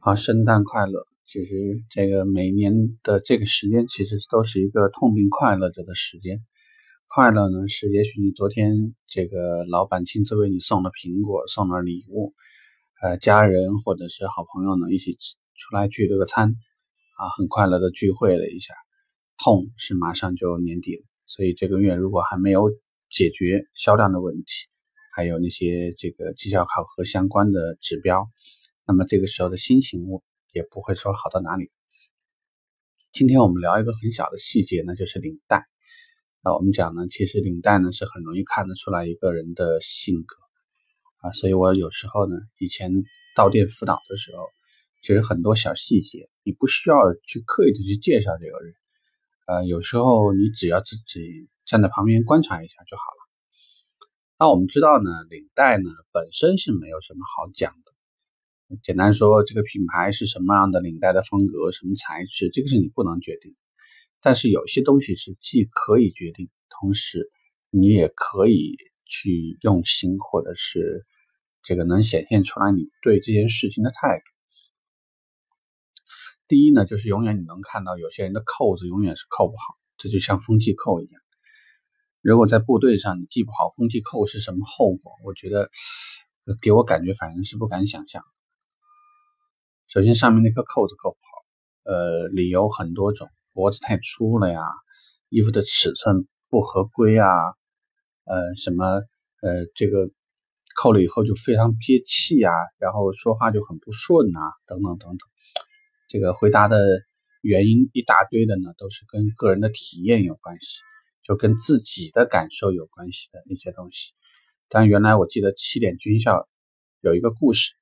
啊，圣诞快乐！其实这个每年的这个时间，其实都是一个痛并快乐着的时间。快乐呢，是也许你昨天这个老板亲自为你送了苹果，送了礼物，呃，家人或者是好朋友呢一起出来聚了个餐，啊，很快乐的聚会了一下。痛是马上就年底了，所以这个月如果还没有解决销量的问题，还有那些这个绩效考核相关的指标。那么这个时候的心情也不会说好到哪里。今天我们聊一个很小的细节，那就是领带。那我们讲呢，其实领带呢是很容易看得出来一个人的性格啊。所以我有时候呢，以前到店辅导的时候，其实很多小细节，你不需要去刻意的去介绍这个人，呃，有时候你只要自己站在旁边观察一下就好了。那我们知道呢，领带呢本身是没有什么好讲的。简单说，这个品牌是什么样的领带的风格，什么材质，这个是你不能决定。但是有些东西是既可以决定，同时你也可以去用心，或者是这个能显现出来你对这件事情的态度。第一呢，就是永远你能看到有些人的扣子永远是扣不好，这就像风气扣一样。如果在部队上你系不好风气扣是什么后果？我觉得给我感觉反正是不敢想象。首先，上面那颗扣子扣不好，呃，理由很多种，脖子太粗了呀，衣服的尺寸不合规啊，呃，什么，呃，这个扣了以后就非常憋气呀，然后说话就很不顺呐，等等等等。这个回答的原因一大堆的呢，都是跟个人的体验有关系，就跟自己的感受有关系的一些东西。但原来我记得起点军校有一个故事。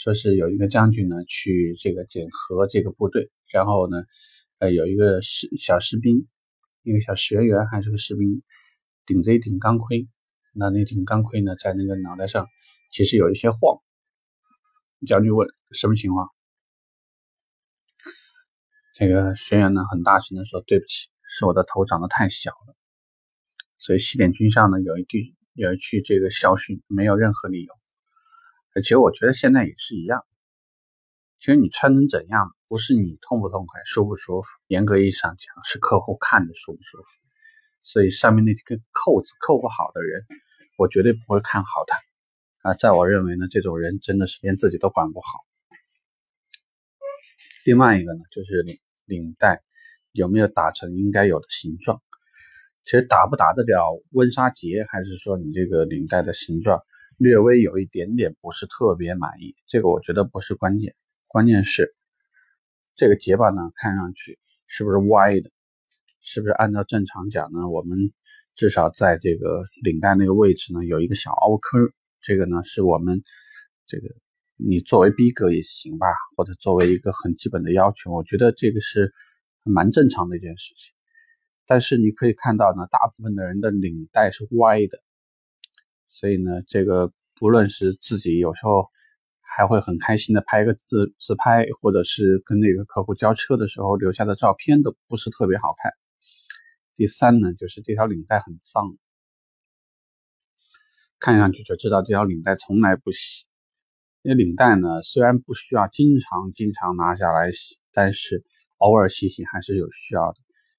说是有一个将军呢，去这个检核这个部队，然后呢，呃，有一个士小士兵，一个小学员还是个士兵，顶着一顶钢盔，那那顶钢盔呢，在那个脑袋上其实有一些晃。将军问什么情况？这个学员呢，很大声的说：“对不起，是我的头长得太小了。”所以西点军校呢，有一句有一句这个校训，没有任何理由。其实我觉得现在也是一样。其实你穿成怎样，不是你痛不痛快、舒不舒服，严格意义上讲是客户看着舒不舒服。所以上面那根扣子扣不好的人，我绝对不会看好他。啊，在我认为呢，这种人真的是连自己都管不好。另外一个呢，就是领领带有没有打成应该有的形状。其实打不打得了温莎结，还是说你这个领带的形状？略微有一点点不是特别满意，这个我觉得不是关键，关键是这个结巴呢，看上去是不是歪的？是不是按照正常讲呢？我们至少在这个领带那个位置呢，有一个小凹坑，这个呢是我们这个你作为逼格也行吧，或者作为一个很基本的要求，我觉得这个是蛮正常的一件事情。但是你可以看到呢，大部分的人的领带是歪的。所以呢，这个不论是自己有时候还会很开心的拍一个自自拍，或者是跟那个客户交车的时候留下的照片都不是特别好看。第三呢，就是这条领带很脏，看上去就知道这条领带从来不洗。因为领带呢，虽然不需要经常经常拿下来洗，但是偶尔洗洗还是有需要的，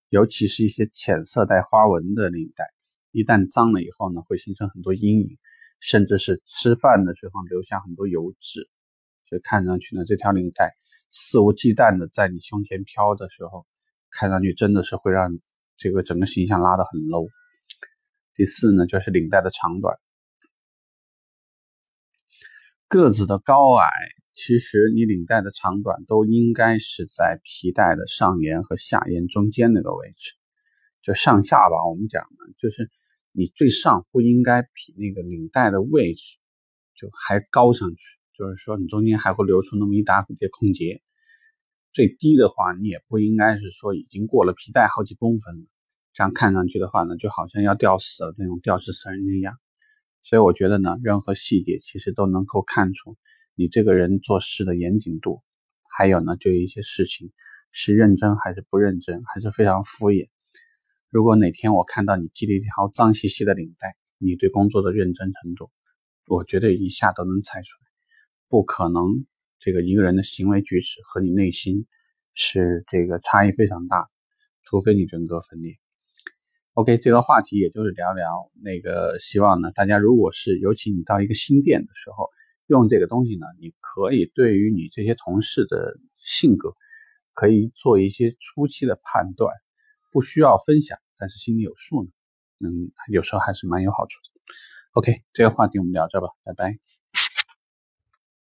尤其是一些浅色带花纹的领带。一旦脏了以后呢，会形成很多阴影，甚至是吃饭的时候留下很多油脂。所以看上去呢，这条领带肆无忌惮的在你胸前飘的时候，看上去真的是会让这个整个形象拉得很 low。第四呢，就是领带的长短，个子的高矮，其实你领带的长短都应该是在皮带的上沿和下沿中间那个位置。就上下吧，我们讲的就是你最上不应该比那个领带的位置就还高上去，就是说你中间还会留出那么一大截空节。最低的话，你也不应该是说已经过了皮带好几公分了，这样看上去的话呢，就好像要吊死了那种吊死死人一样。所以我觉得呢，任何细节其实都能够看出你这个人做事的严谨度，还有呢，就一些事情是认真还是不认真，还是非常敷衍。如果哪天我看到你系了一条脏兮兮的领带，你对工作的认真程度，我觉得一下都能猜出来，不可能这个一个人的行为举止和你内心是这个差异非常大，除非你人格分裂。OK，这个话题也就是聊聊那个，希望呢，大家如果是尤其你到一个新店的时候，用这个东西呢，你可以对于你这些同事的性格，可以做一些初期的判断，不需要分享，但是心里有数呢，嗯，有时候还是蛮有好处的。OK，这个话题我们聊这吧，拜拜。